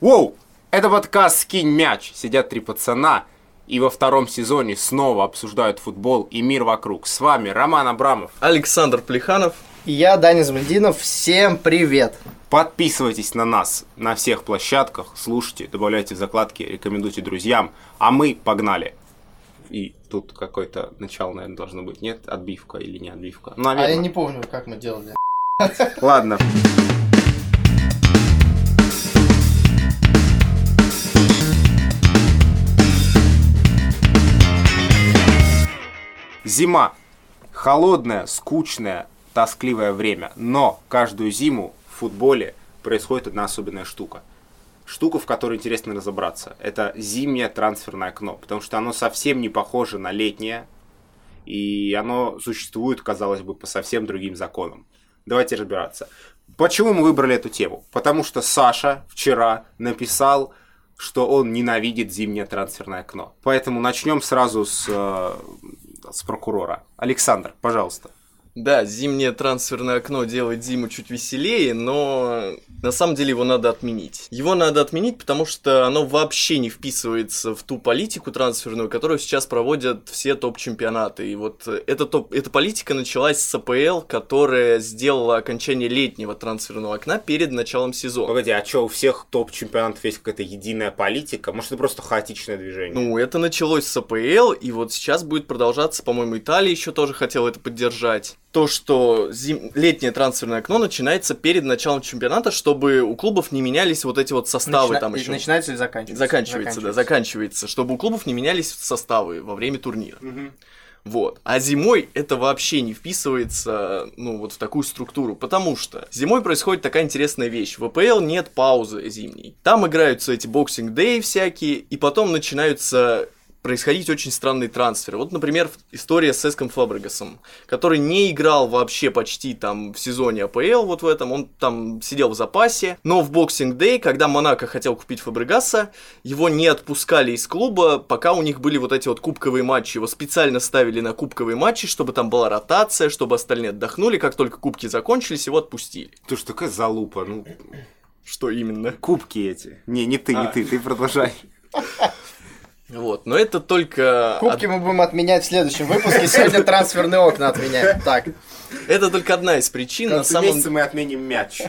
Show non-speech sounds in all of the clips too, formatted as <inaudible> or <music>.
Воу! Это подкаст «Скинь мяч». Сидят три пацана и во втором сезоне снова обсуждают футбол и мир вокруг. С вами Роман Абрамов. Александр Плеханов. И я, Даня Замельдинов. Всем привет! Подписывайтесь на нас на всех площадках, слушайте, добавляйте закладки, рекомендуйте друзьям. А мы погнали. И тут какое-то начало, наверное, должно быть. Нет, отбивка или не отбивка? Ну, наверное. А я не помню, как мы делали. Ладно. Зима. Холодное, скучное, тоскливое время. Но каждую зиму в футболе происходит одна особенная штука. Штука, в которой интересно разобраться. Это зимнее трансферное окно. Потому что оно совсем не похоже на летнее. И оно существует, казалось бы, по совсем другим законам. Давайте разбираться. Почему мы выбрали эту тему? Потому что Саша вчера написал что он ненавидит зимнее трансферное окно. Поэтому начнем сразу с э, с прокурора. Александр, пожалуйста. Да, зимнее трансферное окно делает зиму чуть веселее, но на самом деле его надо отменить. Его надо отменить, потому что оно вообще не вписывается в ту политику трансферную, которую сейчас проводят все топ-чемпионаты. И вот эта, топ, эта политика началась с АПЛ, которая сделала окончание летнего трансферного окна перед началом сезона. Погоди, а что, у всех топ-чемпионатов есть какая-то единая политика? Может, это просто хаотичное движение? Ну, это началось с АПЛ, и вот сейчас будет продолжаться, по-моему, Италия еще тоже хотела это поддержать то, что зим... летнее трансферное окно начинается перед началом чемпионата, чтобы у клубов не менялись вот эти вот составы Начина... там еще. Начинается или заканчивается? Заканчивается, заканчивается, да, заканчивается, чтобы у клубов не менялись составы во время турнира. Угу. Вот. А зимой это вообще не вписывается, ну, вот в такую структуру, потому что зимой происходит такая интересная вещь. В АПЛ нет паузы зимней. Там играются эти боксинг-дэй всякие, и потом начинаются происходить очень странные трансферы. Вот, например, история с Эском Фабрегасом, который не играл вообще почти там в сезоне АПЛ вот в этом, он там сидел в запасе, но в Boxing Day, когда Монако хотел купить Фабрегаса, его не отпускали из клуба, пока у них были вот эти вот кубковые матчи, его специально ставили на кубковые матчи, чтобы там была ротация, чтобы остальные отдохнули, как только кубки закончились, его отпустили. Ты что, такая залупа, ну... Что именно? Кубки эти. Не, не ты, не а. ты, ты продолжай. <laughs> Вот, но это только... Кубки мы будем отменять в следующем выпуске, сегодня трансферные окна отменяем. Так. Это только одна из причин. На самом... мы отменим мяч.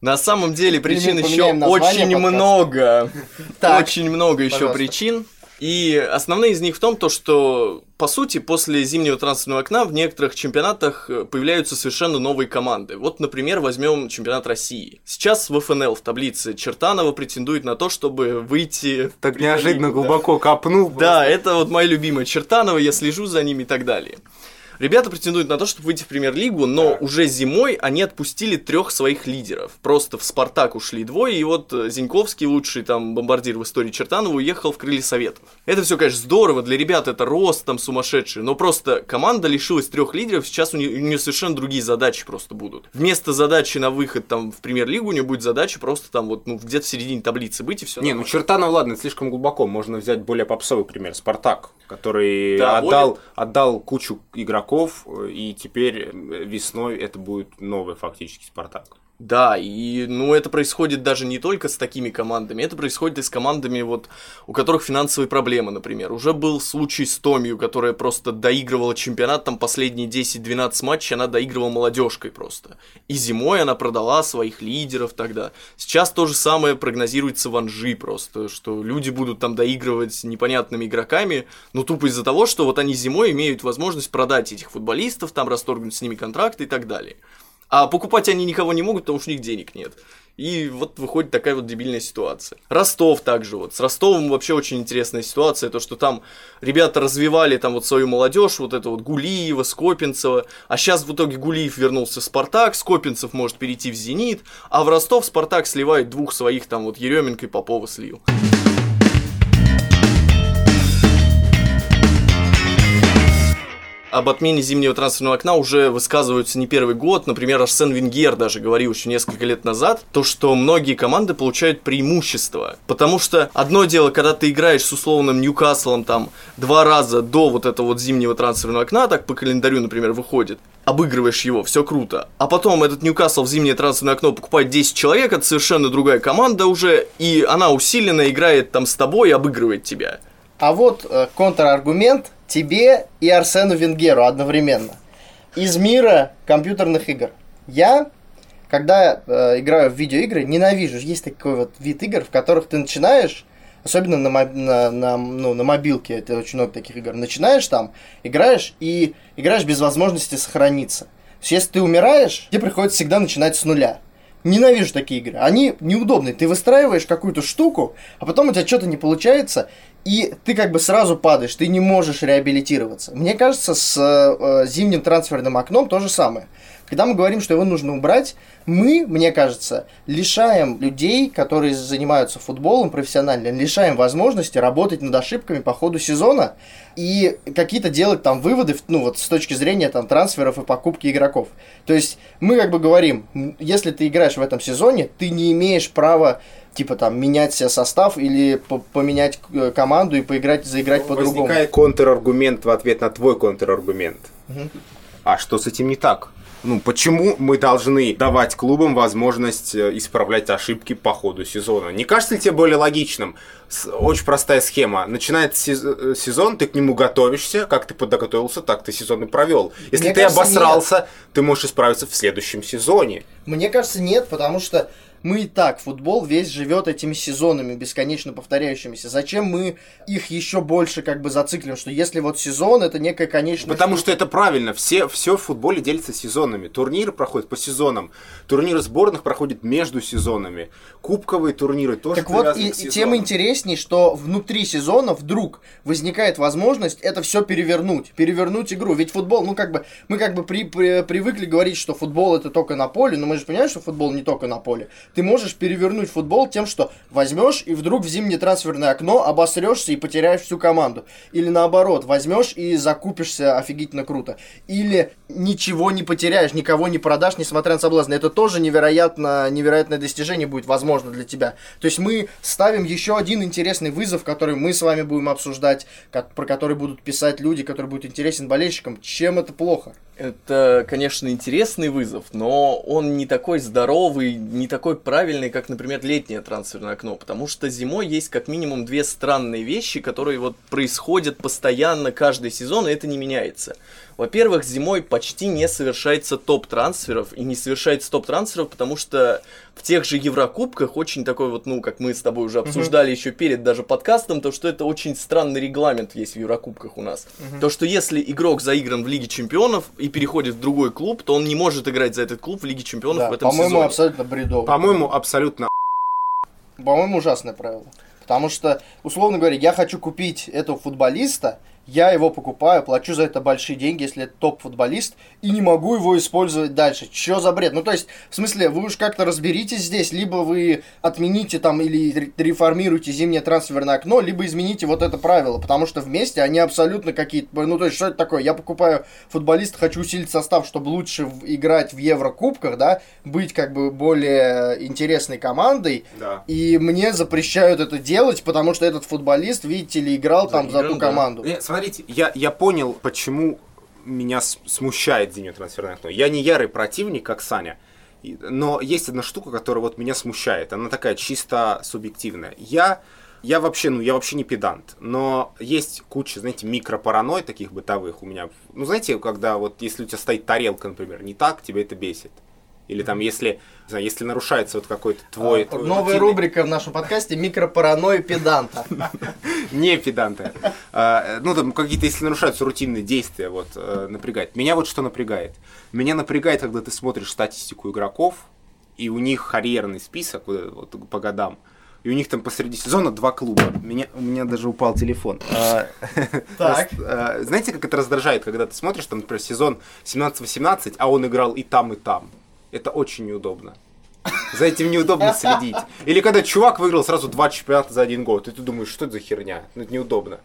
На самом деле причин еще очень много. Очень много еще причин. И основные из них в том, то, что, по сути, после зимнего трансферного окна в некоторых чемпионатах э, появляются совершенно новые команды. Вот, например, возьмем чемпионат России. Сейчас в ФНЛ в таблице Чертанова претендует на то, чтобы выйти... Так неожиданно глубоко копнул. Да, это вот моя любимая Чертанова, я слежу за ними и так далее. Ребята претендуют на то, чтобы выйти в премьер-лигу, но да. уже зимой они отпустили трех своих лидеров. Просто в Спартак ушли двое, и вот э, Зиньковский, лучший там бомбардир в истории Чертанова, уехал в крылья Советов. Это все, конечно, здорово, для ребят это рост там сумасшедший, но просто команда лишилась трех лидеров, сейчас у нее, у нее совершенно другие задачи просто будут. Вместо задачи на выход там в премьер-лигу у нее будет задача просто там вот ну где-то в середине таблицы быть и все. Не, ну Чертанов, ладно, слишком глубоко, можно взять более попсовый пример, Спартак, который да, отдал, более... отдал кучу игроков, и теперь весной это будет новый фактически Спартак. Да, и ну это происходит даже не только с такими командами, это происходит и с командами, вот, у которых финансовые проблемы, например. Уже был случай с Томью, которая просто доигрывала чемпионат, там последние 10-12 матчей она доигрывала молодежкой просто. И зимой она продала своих лидеров тогда. Сейчас то же самое прогнозируется в Анжи просто, что люди будут там доигрывать непонятными игроками, но тупо из-за того, что вот они зимой имеют возможность продать этих футболистов, там расторгнуть с ними контракты и так далее. А покупать они никого не могут, потому что у них денег нет. И вот выходит такая вот дебильная ситуация. Ростов также вот. С Ростовом вообще очень интересная ситуация. То, что там ребята развивали там вот свою молодежь, вот это вот Гулиева, Скопинцева. А сейчас в итоге Гулиев вернулся в Спартак, Скопинцев может перейти в Зенит. А в Ростов Спартак сливает двух своих там вот Еременко и Попова слил. Об отмене зимнего трансферного окна уже высказываются не первый год. Например, Арсен Венгер даже говорил еще несколько лет назад, то, что многие команды получают преимущество. Потому что одно дело, когда ты играешь с условным Ньюкаслом там два раза до вот этого вот зимнего трансферного окна, так по календарю, например, выходит, обыгрываешь его, все круто. А потом этот Ньюкасл в зимнее трансферное окно покупает 10 человек, это совершенно другая команда уже, и она усиленно играет там с тобой и обыгрывает тебя. А вот э, контраргумент тебе и Арсену Венгеру одновременно. Из мира компьютерных игр. Я, когда э, играю в видеоигры, ненавижу. Есть такой вот вид игр, в которых ты начинаешь, особенно на, на, на, ну, на мобилке, это очень много таких игр, начинаешь там, играешь и играешь без возможности сохраниться. То есть, если ты умираешь, тебе приходится всегда начинать с нуля. Ненавижу такие игры. Они неудобные. Ты выстраиваешь какую-то штуку, а потом у тебя что-то не получается, и ты как бы сразу падаешь, ты не можешь реабилитироваться. Мне кажется, с э, зимним трансферным окном то же самое. Когда мы говорим, что его нужно убрать, мы, мне кажется, лишаем людей, которые занимаются футболом профессионально, лишаем возможности работать над ошибками по ходу сезона и какие-то делать там выводы, ну вот с точки зрения там трансферов и покупки игроков. То есть мы как бы говорим, если ты играешь в этом сезоне, ты не имеешь права типа там менять себе состав или по- поменять э, команду и поиграть, заиграть по-другому. Возникает контраргумент в ответ на твой контраргумент. Мгм. А что с этим не так? Ну, почему мы должны давать клубам возможность э, исправлять ошибки по ходу сезона? Не кажется ли тебе более логичным? Очень простая схема. Начинается э, сезон, ты к нему готовишься, как ты подготовился, так ты сезон и провел. Если Мне ты кажется, обосрался, ты можешь исправиться в следующем сезоне. Мне кажется, нет, потому что мы и так, футбол весь живет этими сезонами, бесконечно повторяющимися. Зачем мы их еще больше как бы зациклим, что если вот сезон, это некая конечная... Потому что это правильно. Все, все в футболе делится сезонами. Турниры проходят по сезонам. Турниры сборных проходят между сезонами. Кубковые турниры тоже Так вот, и, и тем интересней, что внутри сезона вдруг возникает возможность это все перевернуть, перевернуть игру. Ведь футбол, ну как бы, мы как бы при, при- привыкли говорить, что футбол это только на поле, но мы же понимаем, что футбол не только на поле. Ты можешь перевернуть футбол тем, что возьмешь и вдруг в зимнее трансферное окно обосрешься и потеряешь всю команду. Или наоборот, возьмешь и закупишься офигительно круто. Или ничего не потеряешь, никого не продашь, несмотря на соблазн. Это тоже невероятно, невероятное достижение будет возможно для тебя. То есть мы ставим еще один интересный вызов, который мы с вами будем обсуждать, как, про который будут писать люди, который будет интересен болельщикам. Чем это плохо? Это, конечно, интересный вызов, но он не такой здоровый, не такой правильный, как, например, летнее трансферное окно, потому что зимой есть как минимум две странные вещи, которые вот происходят постоянно каждый сезон, и это не меняется. Во-первых, зимой почти не совершается топ-трансферов, и не совершается топ-трансферов, потому что в тех же Еврокубках очень такой вот, ну, как мы с тобой уже обсуждали еще перед даже подкастом, то, что это очень странный регламент есть в Еврокубках у нас. То, что если игрок заигран в Лиге Чемпионов и переходит в другой клуб, то он не может играть за этот клуб в Лиге Чемпионов Да, в этом по-моему, сезоне. абсолютно бредово. По-моему, абсолютно По-моему, ужасное правило. Потому что, условно говоря, я хочу купить этого футболиста, я его покупаю, плачу за это большие деньги, если это топ-футболист, и не могу его использовать дальше. Чё за бред? Ну, то есть, в смысле, вы уж как-то разберитесь здесь, либо вы отмените там или ре- реформируете зимнее трансферное окно, либо измените вот это правило, потому что вместе они абсолютно какие-то... Ну, то есть, что это такое? Я покупаю футболиста, хочу усилить состав, чтобы лучше играть в Еврокубках, да, быть как бы более интересной командой, Да. и мне запрещают это делать, потому что этот футболист, видите ли, играл там за Заигран, ту да. команду. Нет, смотрите, я, я понял, почему меня смущает зимнее трансферное окно. Я не ярый противник, как Саня, но есть одна штука, которая вот меня смущает. Она такая чисто субъективная. Я, я вообще, ну, я вообще не педант, но есть куча, знаете, микропараной таких бытовых у меня. Ну, знаете, когда вот, если у тебя стоит тарелка, например, не так, тебя это бесит. Или там, если, знаю, если нарушается вот какой-то твой... А, твой Новая рутинный- рубрика в нашем подкасте «Микропаранойя педанта». <laughs> Не педанты. А, Ну, там какие-то, если нарушаются рутинные действия, вот, э, напрягает. Меня вот что напрягает. Меня напрягает, когда ты смотришь статистику игроков, и у них карьерный список вот, вот по годам, и у них там посреди сезона два клуба. Меня, у меня даже упал телефон. А, <laughs> Так. а, Знаете, как это раздражает, когда ты смотришь, там, например, сезон 17-18, а он играл и там, и там. Это очень неудобно. За этим неудобно следить. Или когда чувак выиграл сразу два чемпионата за один год, и ты думаешь, что это за херня? Ну, это неудобно.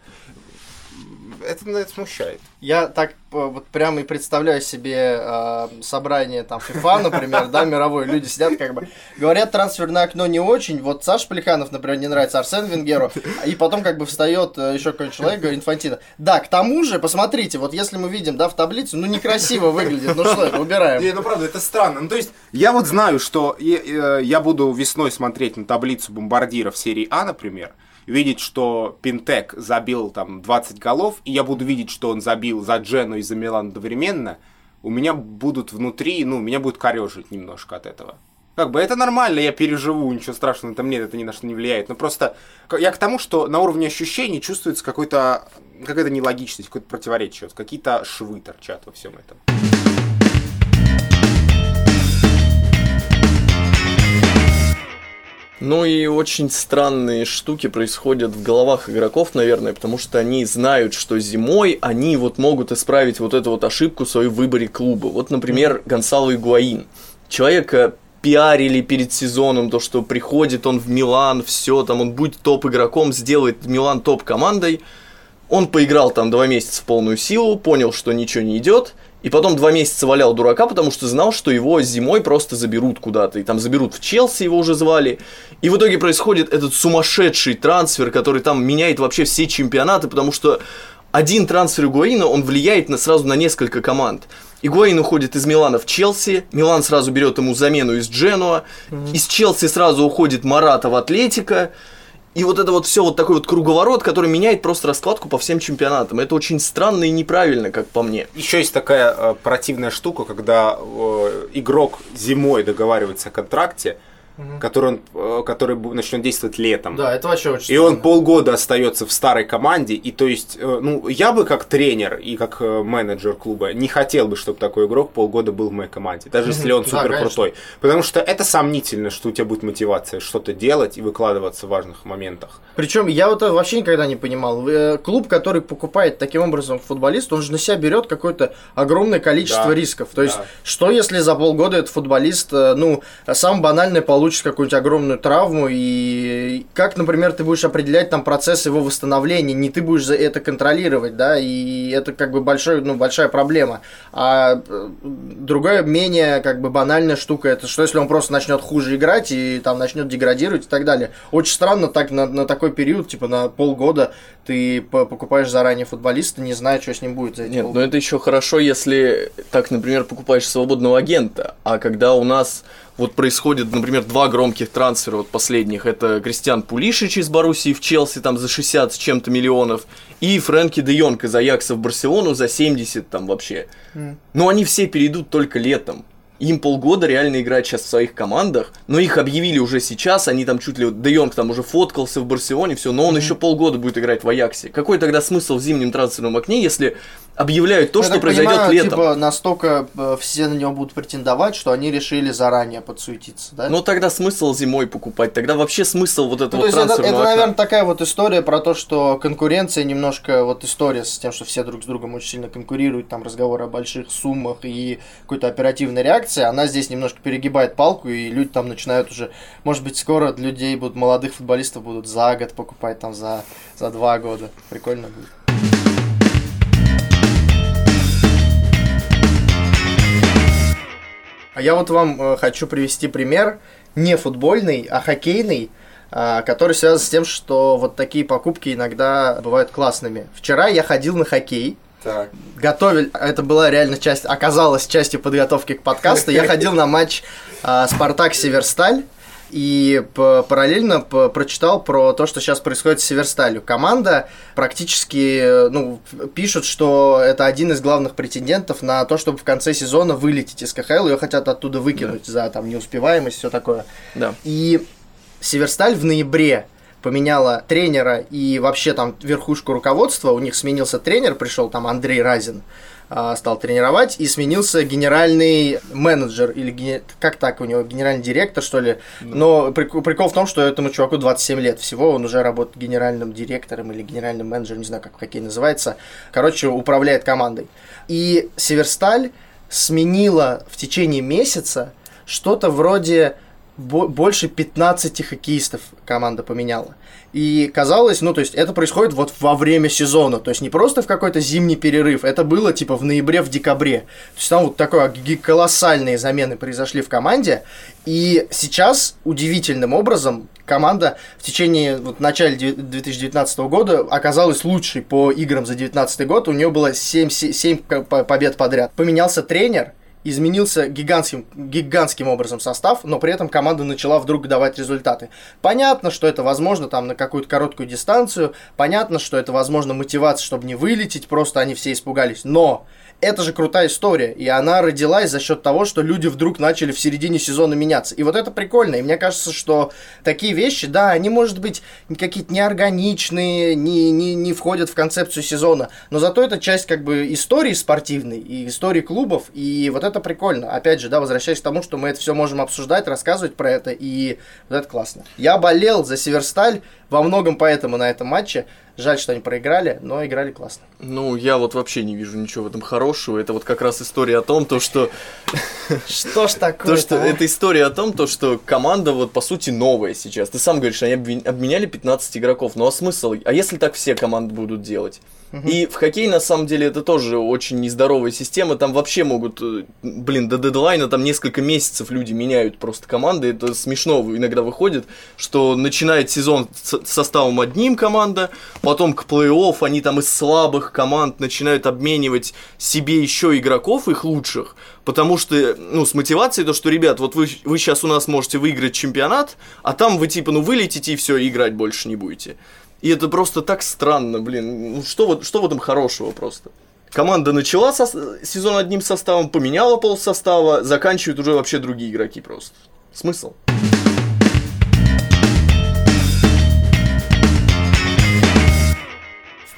Это, это смущает. Я так э, вот прямо и представляю себе э, собрание там FIFA, например, да, мировой, люди сидят как бы, говорят, трансферное окно не очень, вот Саш Плеханов, например, не нравится Арсен Венгеру, и потом как бы встает э, еще какой-нибудь человек, говорит, Инфантино. Да, к тому же, посмотрите, вот если мы видим, да, в таблицу, ну некрасиво выглядит, ну что убираем. Не, ну правда, это странно. Ну, то есть, я вот знаю, что э, я буду весной смотреть на таблицу бомбардиров серии А, например, видеть, что Пинтек забил там 20 голов, и я буду видеть, что он забил за Джену и за Милан одновременно, у меня будут внутри, ну, меня будет корежить немножко от этого. Как бы это нормально, я переживу, ничего страшного там нет, это ни на что не влияет. Но просто я к тому, что на уровне ощущений чувствуется какой-то какая-то нелогичность, какое-то противоречие, вот какие-то швы торчат во всем этом. Ну и очень странные штуки происходят в головах игроков, наверное, потому что они знают, что зимой они вот могут исправить вот эту вот ошибку в своем выборе клуба. Вот, например, Гонсало Игуаин. Человека пиарили перед сезоном, то, что приходит он в Милан, все, там он будет топ-игроком, сделает Милан топ-командой. Он поиграл там два месяца в полную силу, понял, что ничего не идет, и потом два месяца валял дурака, потому что знал, что его зимой просто заберут куда-то. И там заберут в Челси, его уже звали. И в итоге происходит этот сумасшедший трансфер, который там меняет вообще все чемпионаты, потому что один трансфер Игуаина, он влияет на, сразу на несколько команд. Игуаин уходит из Милана в Челси, Милан сразу берет ему замену из Дженуа, mm-hmm. из Челси сразу уходит Марата в Атлетика, и вот это вот все вот такой вот круговорот, который меняет просто раскладку по всем чемпионатам. Это очень странно и неправильно, как по мне. Еще есть такая э, противная штука, когда э, игрок зимой договаривается о контракте, угу. который, он, э, который начнет действовать летом. Да, это вообще очень И странно. он полгода остается в старой команде, и то есть, э, ну, я бы как тренер и как э, менеджер клуба не хотел бы, чтобы такой игрок полгода был в моей команде, даже если он супер да, крутой. Потому что это сомнительно, что у тебя будет мотивация что-то делать и выкладываться в важных моментах. Причем я вот вообще никогда не понимал. Клуб, который покупает таким образом футболист, он же на себя берет какое-то огромное количество да, рисков. То есть, да. что если за полгода этот футболист, ну, сам банальный получит получишь какую-нибудь огромную травму, и как, например, ты будешь определять там процесс его восстановления, не ты будешь за это контролировать, да, и это как бы большой, ну, большая проблема. А э, другая, менее как бы банальная штука, это что если он просто начнет хуже играть и там начнет деградировать и так далее. Очень странно так на, на такой период, типа на полгода ты покупаешь заранее футболиста, не зная, что с ним будет за эти Нет, полгода. но это еще хорошо, если так, например, покупаешь свободного агента, а когда у нас вот происходит, например, два громких трансфера вот последних. Это Кристиан Пулишич из Боруссии в Челси там за 60 с чем-то миллионов и Фрэнки де Йонг из Аякса в Барселону за 70 там вообще. Mm. Но они все перейдут только летом. Им полгода реально играть сейчас в своих командах, но их объявили уже сейчас, они там чуть ли, вот Де Йонг там уже фоткался в Барселоне, все, но он mm-hmm. еще полгода будет играть в Аяксе. Какой тогда смысл в зимнем трансферном окне, если объявляют то, Я что произойдет понимаю, летом. Типа, настолько э, все на него будут претендовать, что они решили заранее подсуетиться, да? Ну тогда смысл зимой покупать, тогда вообще смысл вот этого ну, то есть это, это, наверное, такая вот история про то, что конкуренция немножко, вот история с тем, что все друг с другом очень сильно конкурируют, там разговоры о больших суммах и какой-то оперативной реакции, она здесь немножко перегибает палку, и люди там начинают уже, может быть, скоро людей будут, молодых футболистов будут за год покупать, там за, за два года. Прикольно будет. А я вот вам э, хочу привести пример не футбольный, а хоккейный, э, который связан с тем, что вот такие покупки иногда бывают классными. Вчера я ходил на хоккей. Так. Готовили, это была реально часть, оказалась частью подготовки к подкасту. Я <laughs> ходил на матч э, Спартак Северсталь и параллельно прочитал про то, что сейчас происходит с Северсталью. Команда практически ну, пишут, что это один из главных претендентов на то, чтобы в конце сезона вылететь из КХЛ. Ее хотят оттуда выкинуть да. за там, неуспеваемость, все такое. Да. И Северсталь в ноябре поменяла тренера и вообще там верхушку руководства. У них сменился тренер, пришел там Андрей Разин. Стал тренировать, и сменился генеральный менеджер, или как так у него, генеральный директор, что ли. Но прикол, прикол в том, что этому чуваку 27 лет всего, он уже работает генеральным директором или генеральным менеджером, не знаю, как в хоккей называется. Короче, управляет командой. И Северсталь сменила в течение месяца что-то вроде больше 15 хоккеистов команда поменяла. И казалось, ну, то есть это происходит вот во время сезона, то есть не просто в какой-то зимний перерыв, это было типа в ноябре, в декабре. То есть там вот такое колоссальные замены произошли в команде, и сейчас удивительным образом команда в течение вот, начала 2019 года оказалась лучшей по играм за 2019 год, у нее было 7, 7 побед подряд. Поменялся тренер, изменился гигантским, гигантским образом состав, но при этом команда начала вдруг давать результаты. Понятно, что это возможно там на какую-то короткую дистанцию, понятно, что это возможно мотивация, чтобы не вылететь, просто они все испугались, но это же крутая история, и она родилась за счет того, что люди вдруг начали в середине сезона меняться. И вот это прикольно, и мне кажется, что такие вещи, да, они, может быть, какие-то неорганичные, не, не, не входят в концепцию сезона, но зато это часть как бы истории спортивной и истории клубов, и вот это прикольно. Опять же, да, возвращаясь к тому, что мы это все можем обсуждать, рассказывать про это, и вот это классно. Я болел за Северсталь во многом поэтому на этом матче, Жаль, что они проиграли, но играли классно. Ну, я вот вообще не вижу ничего в этом хорошего. Это вот как раз история о том, то, что... Что ж такое? То, что а? это история о том, то, что команда вот по сути новая сейчас. Ты сам говоришь, они обменяли 15 игроков. Ну а смысл? А если так все команды будут делать? И в хоккей, на самом деле, это тоже очень нездоровая система. Там вообще могут, э, блин, до дедлайна там несколько месяцев люди меняют просто команды. Это смешно иногда выходит, что начинает сезон с составом одним команда, потом к плей-офф они там из слабых команд начинают обменивать себе еще игроков, их лучших, потому что, ну, с мотивацией то, что, ребят, вот вы, вы сейчас у нас можете выиграть чемпионат, а там вы типа, ну, вылетите и все, играть больше не будете. И это просто так странно, блин. Ну, что, вот, что в этом хорошего просто? Команда начала со сезон одним составом, поменяла пол состава, заканчивают уже вообще другие игроки просто. Смысл?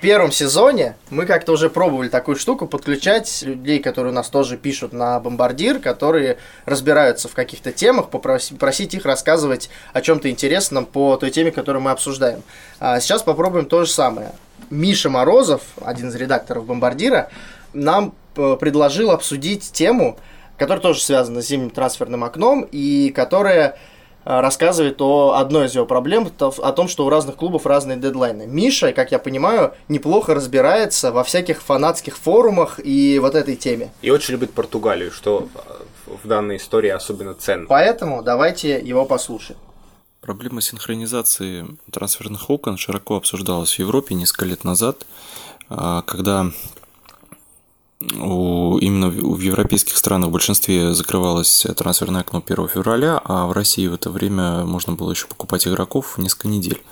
Первом сезоне мы как-то уже пробовали такую штуку, подключать людей, которые у нас тоже пишут на бомбардир, которые разбираются в каких-то темах, попросить, просить их рассказывать о чем-то интересном по той теме, которую мы обсуждаем. А сейчас попробуем то же самое. Миша Морозов, один из редакторов бомбардира, нам э, предложил обсудить тему, которая тоже связана с зимним трансферным окном и которая рассказывает о одной из его проблем, о том, что у разных клубов разные дедлайны. Миша, как я понимаю, неплохо разбирается во всяких фанатских форумах и вот этой теме. И очень любит Португалию, что в данной истории особенно ценно. Поэтому давайте его послушаем. Проблема синхронизации трансферных окон широко обсуждалась в Европе несколько лет назад, а, когда у, именно в, европейских странах в большинстве закрывалось трансферное окно 1 февраля, а в России в это время можно было еще покупать игроков несколько недель.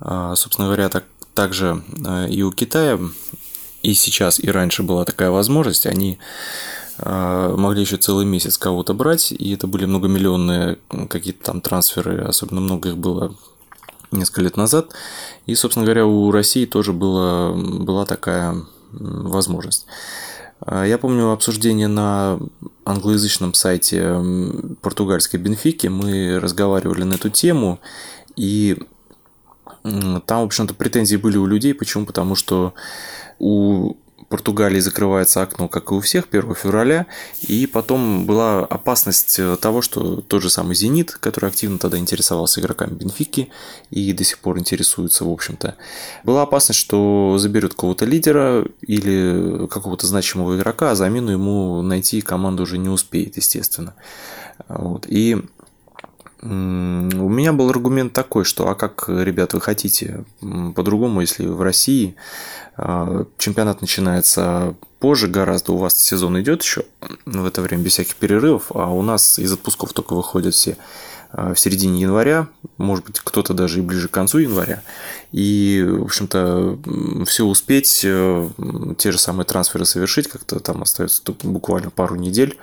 А, собственно говоря, так, также э, и у Китая, и сейчас, и раньше была такая возможность. Они а, могли еще целый месяц кого-то брать, и это были многомиллионные какие-то там трансферы, особенно много их было несколько лет назад. И, собственно говоря, у России тоже было, была такая возможность. А, я помню обсуждение на англоязычном сайте португальской Бенфики. Мы разговаривали на эту тему, и там, в общем-то, претензии были у людей. Почему? Потому что у Португалии закрывается окно, как и у всех, 1 февраля, и потом была опасность э, того, что тот же самый «Зенит», который активно тогда интересовался игроками Бенфики и до сих пор интересуется, в общем-то, была опасность, что заберет кого-то лидера или какого-то значимого игрока, а замену ему найти команду уже не успеет, естественно. Вот. И у меня был аргумент такой, что а как, ребят, вы хотите по-другому, если в России а, чемпионат начинается позже гораздо, у вас сезон идет еще в это время без всяких перерывов, а у нас из отпусков только выходят все а, в середине января, может быть, кто-то даже и ближе к концу января. И, в общем-то, все успеть, э, те же самые трансферы совершить, как-то там остается буквально пару недель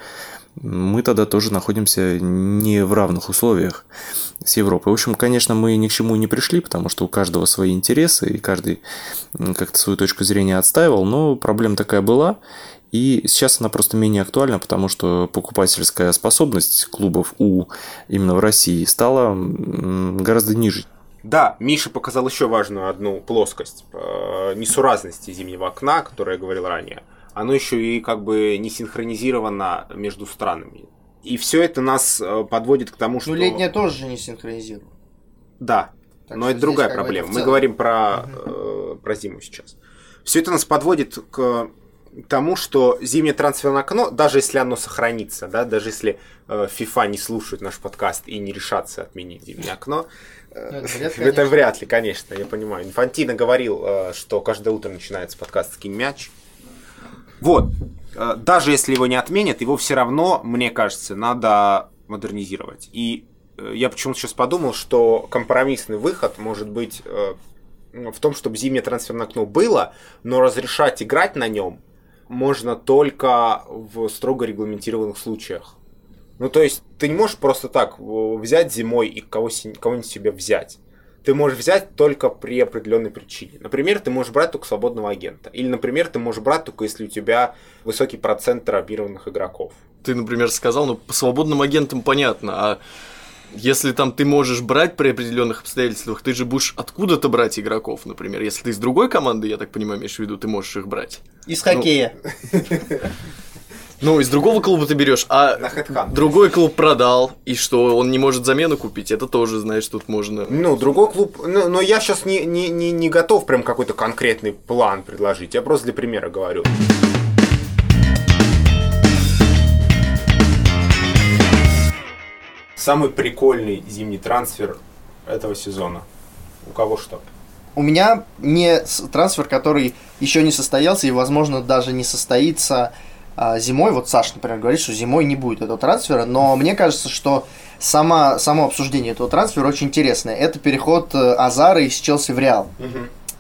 мы тогда тоже находимся не в равных условиях с Европой. В общем, конечно, мы ни к чему не пришли, потому что у каждого свои интересы, и каждый как-то свою точку зрения отстаивал, но проблема такая была, и сейчас она просто менее актуальна, потому что покупательская способность клубов у именно в России стала гораздо ниже. Да, Миша показал еще важную одну плоскость э, несуразности зимнего окна, о я говорил ранее оно еще и как бы не синхронизировано между странами. И все это нас э, подводит к тому, что... Ну, летняя тоже же не синхронизировала. Да, Так но это другая проблема. это Мы говорим про, э, про зиму сейчас. Все это нас подводит к тому, что зимнее трансферное окно, даже если оно сохранится, да, даже если э, FIFA не слушают наш подкаст и не решатся отменить зимнее окно, Ну, это вряд, это вряд ли, конечно, я понимаю. Инфантино говорил, э, что каждое утро начинается подкаст «Скинь мяч». Вот, э, даже если его не отменят, его все равно, мне кажется, надо модернизировать. И э, я почему-то сейчас подумал, что компромиссный выход может быть э, в том, чтобы зимнее трансферное окно было, но разрешать играть на нем можно только в строго регламентированных случаях. Ну, то есть, ты не можешь просто так взять зимой и кого-нибудь себе взять. Ты можешь взять только при определенной причине. Например, ты можешь брать только свободного агента. Или, например, ты можешь брать только если у тебя высокий процент травмированных игроков. Ты, например, сказал, ну, по свободным агентам понятно, а если там ты можешь брать при определенных обстоятельствах, ты же будешь откуда-то брать игроков, например. Если ты из другой команды, я так понимаю, имеешь в виду, ты можешь их брать. Из хоккея. Ну, из другого клуба ты берешь, а другой клуб продал, и что, он не может замену купить, это тоже, знаешь, тут можно... Ну, другой клуб... Ну, но я сейчас не, не, не, не готов прям какой-то конкретный план предложить. Я просто для примера говорю. Самый прикольный зимний трансфер этого сезона. У кого что? У меня не трансфер, который еще не состоялся и, возможно, даже не состоится зимой. Вот Саша, например, говорит, что зимой не будет этого трансфера, но мне кажется, что сама, само обсуждение этого трансфера очень интересное. Это переход э, Азара из Челси в Реал.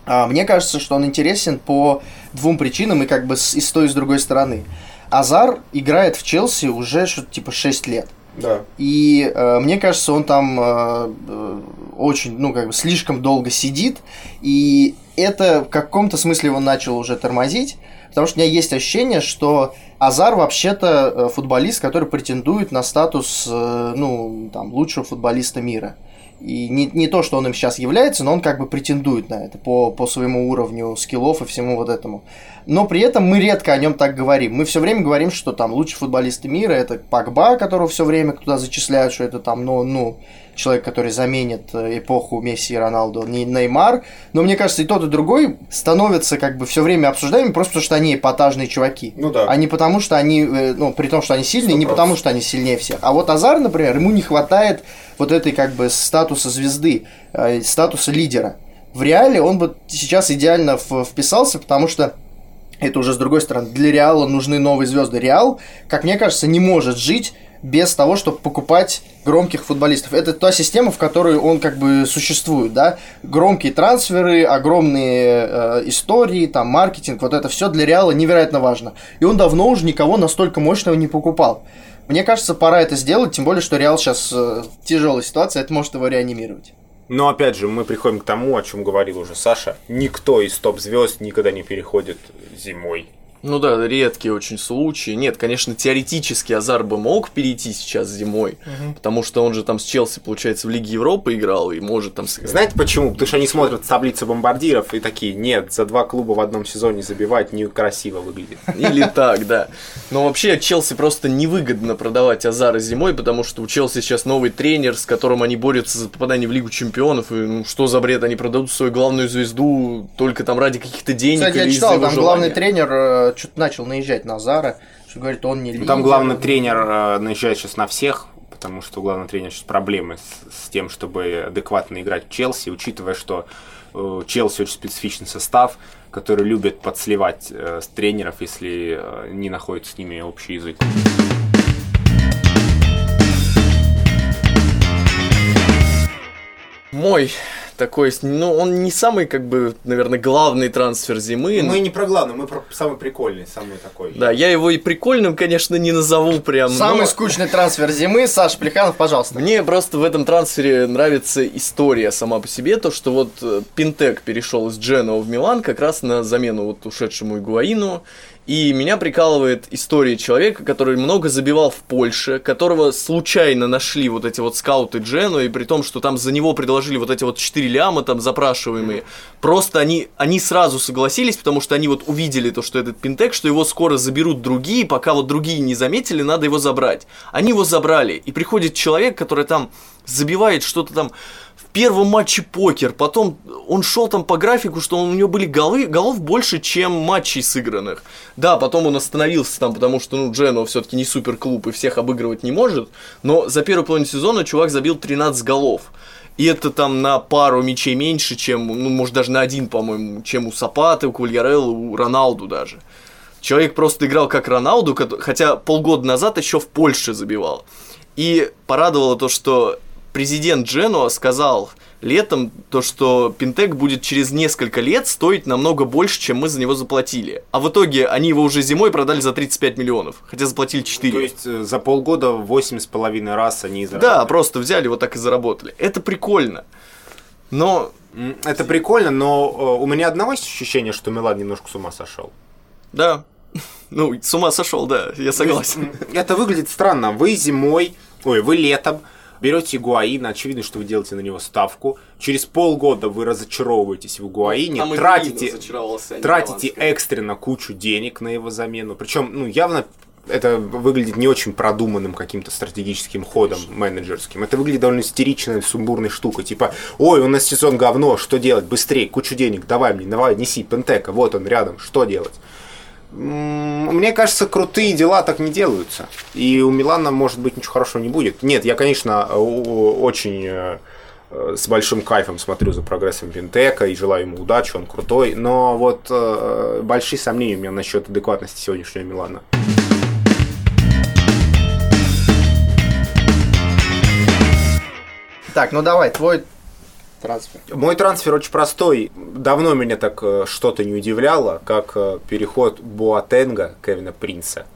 А, Мне кажется, что он интересен по двум причинам и как бы с, и с той, и с другой стороны. Азар играет в Челси уже что-то типа 6 лет. Да. И э, мне кажется, он там э, э, очень, ну, как бы слишком долго сидит. И это в каком-то смысле его начал уже тормозить. Потому что у меня есть ощущение, что Азар вообще-то э, футболист, который претендует на статус, э, ну, там, лучшего футболиста мира. И не, не то, что он им сейчас является, но он как бы претендует на это по, по своему уровню скиллов и всему вот этому. Но при этом мы редко о нем так говорим. Мы все время говорим, что там лучшие футболисты мира это Пакба, которого все время туда зачисляют, что это там, ну, ну, человек, который заменит э, эпоху Месси и Роналду, не Неймар. Но мне кажется, и тот, и другой становятся как бы все время обсуждаемыми просто потому, что они эпатажные чуваки. Ну да. А не потому, что они, э, ну, при том, что они сильные, не 100%. потому, что они сильнее всех. А вот Азар, например, ему не хватает вот этой как бы статуса звезды, э, статуса лидера. В реале он бы сейчас идеально вписался, потому что это уже с другой стороны, для Реала нужны новые звезды. Реал, как мне кажется, не может жить без того, чтобы покупать громких футболистов. Это та система, в которой он как бы существует, да. Громкие трансферы, огромные э, истории, там маркетинг, вот это все для Реала невероятно важно. И он давно уже никого настолько мощного не покупал. Мне кажется, пора это сделать, тем более, что Реал сейчас в тяжелой ситуации, это может его реанимировать. Но опять же, мы приходим к тому, о чем говорил уже Саша. Никто из топ-звезд никогда не переходит зимой. Ну да, редкие очень случаи. Нет, конечно, теоретически Азар бы мог перейти сейчас зимой, потому что он же там с Челси, получается, в Лиге Европы играл и может там. Знаете почему? Потому что они смотрят таблицу бомбардиров и такие, нет, за два клуба в одном сезоне забивать некрасиво выглядит. Или так, да. Но вообще Челси просто невыгодно продавать Азара зимой, потому что у Челси сейчас новый тренер, с которым они борются за попадание в Лигу Чемпионов. И ну что за бред, они продадут свою главную звезду только там ради каких-то денег Кстати, я или из-за читал, там главный желания. Тренер что-то начал наезжать на Зара, что говорит, он не лидер. Ну, Там главный тренер э, наезжает сейчас на всех, потому что у главного тренера сейчас проблемы с, с тем, чтобы адекватно играть в Челси, учитывая, что э, Челси очень специфичный состав, который любит подсливать э, с тренеров, если э, не находит с ними общий язык. Мой такой, ну, он не самый, как бы, наверное, главный трансфер зимы. Мы не про главный, мы про самый прикольный, самый такой. Да, я его и прикольным, конечно, не назову прям. Самый но скучный трансфер зимы, Саша Плеханов, пожалуйста. Мне просто в этом трансфере нравится история сама по себе, то, что вот э, Пинтек перешел из Дженова в Милан как раз на замену вот ушедшему Игуаину, И меня прикалывает история человека, который много забивал в Польше, которого случайно нашли вот эти вот скауты Джену, и при том, что там за него предложили вот эти вот 4 ляма там запрашиваемые. Просто они, они сразу согласились, потому что они вот увидели то, что этот пинтек, что его скоро заберут другие, пока вот другие не заметили, надо его забрать. Они его забрали, и приходит человек, который там забивает что-то там первом матче покер, потом он шел там по графику, что у него были голы, голов больше, чем матчей сыгранных. Да, потом он остановился там, потому что, ну, Джено все-таки не супер клуб и всех обыгрывать не может, но за первую половину сезона чувак забил 13 голов. И это там на пару мячей меньше, чем, ну, может, даже на один, по-моему, чем у Сапаты, у Кульярелла, у Роналду даже. Человек просто играл как Роналду, хотя полгода назад еще в Польше забивал. И порадовало то, что президент Дженуа сказал летом то, что Пинтек будет через несколько лет стоить намного больше, чем мы за него заплатили. А в итоге они его уже зимой продали за 35 миллионов, хотя заплатили 4. То есть э, за полгода 8,5 раз они заработали. Да, просто взяли вот так и заработали. Это прикольно. Но... Это прикольно, но э, у меня одного есть ощущение, что Милан немножко с ума сошел. Да. <laughs> Ну, с ума сошел, да, я согласен. Это выглядит странно. Вы зимой, ой, вы летом берете Гуаин, очевидно, что вы делаете на него ставку. Через полгода вы разочаровываетесь в Гуаине, Там тратите, тратите экстренно кучу денег на его замену. Причем, ну, явно это выглядит не очень продуманным каким-то стратегическим ходом Конечно. менеджерским. Это выглядит довольно истеричной, сумбурной штукой. Типа, ой, у нас сезон говно, что делать? Быстрее, кучу денег, давай мне, давай, неси, Пентека, вот он рядом, что делать? Мне кажется, крутые дела так не делаются. И у Милана, может быть, ничего хорошего не будет. Нет, я, конечно, очень э, с большим кайфом смотрю за прогрессом Винтека и желаю ему удачи, он крутой. Но вот э, большие сомнения у меня насчет адекватности сегодняшнего Милана. Так, ну давай, твой трансфер? Мой трансфер очень простой. Давно меня так э, что-то не удивляло, как э, переход Буатенга Кевина Принца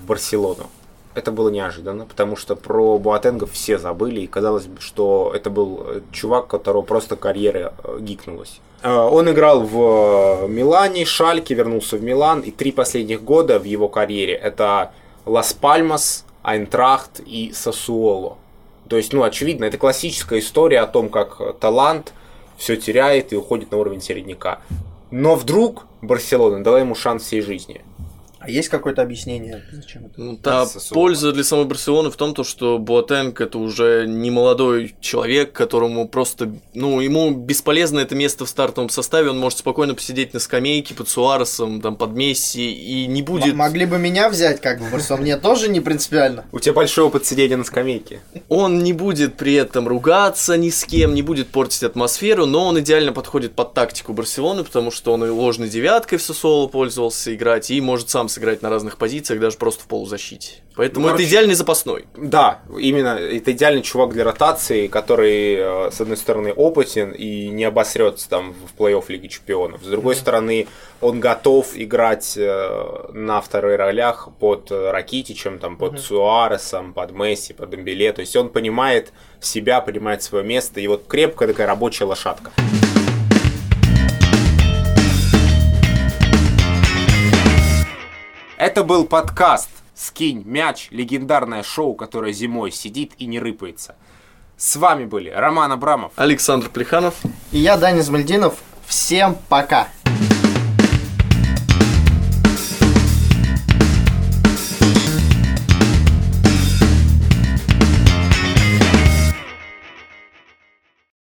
в Барселону. Это было неожиданно, потому что про Буатенга все забыли, и казалось что это был э, чувак, которого просто карьера гикнулась. Он играл в Милане, Шальке, вернулся в Милан, и три последних года в его карьере это Лас Пальмас, Айнтрахт и Сосуоло. То есть, ну, очевидно, это классическая история о том, как талант все теряет и уходит на уровень середняка. Но вдруг Барселона дала ему шанс всей жизни. А есть какое-то объяснение, зачем это? Ну, та польза для самой Барселоны в том, то, что Буатенг это уже не молодой человек, которому просто, ну, ему бесполезно это место в стартовом составе, он может спокойно посидеть на скамейке под Суаресом, там, под Месси, и не будет... М- могли бы меня взять, как бы, Барселона, мне тоже не принципиально. У тебя большой опыт сидения на скамейке. Он не будет при этом ругаться ни с кем, не будет портить атмосферу, но он идеально подходит под тактику Барселоны, потому что он и ложной девяткой в Сосоло пользовался играть, и может сам сыграть на разных позициях, даже просто в полузащите. Поэтому ну, это идеальный запасной. Да, именно это идеальный чувак для ротации, который, э, с одной стороны, опытен и не обосрется там в плей-офф Лиги Чемпионов. С другой mm-hmm. стороны, он готов играть э, на вторых ролях под Ракитичем, там, под mm-hmm. Суаресом, под Месси, под Дембеле. То есть он понимает себя, понимает свое место. И вот крепкая такая рабочая лошадка. Это был подкаст «Скинь мяч», легендарное шоу, которое зимой сидит и не рыпается. С вами были Роман Абрамов, Александр Плеханов и я, Данис Мальдинов. Всем пока!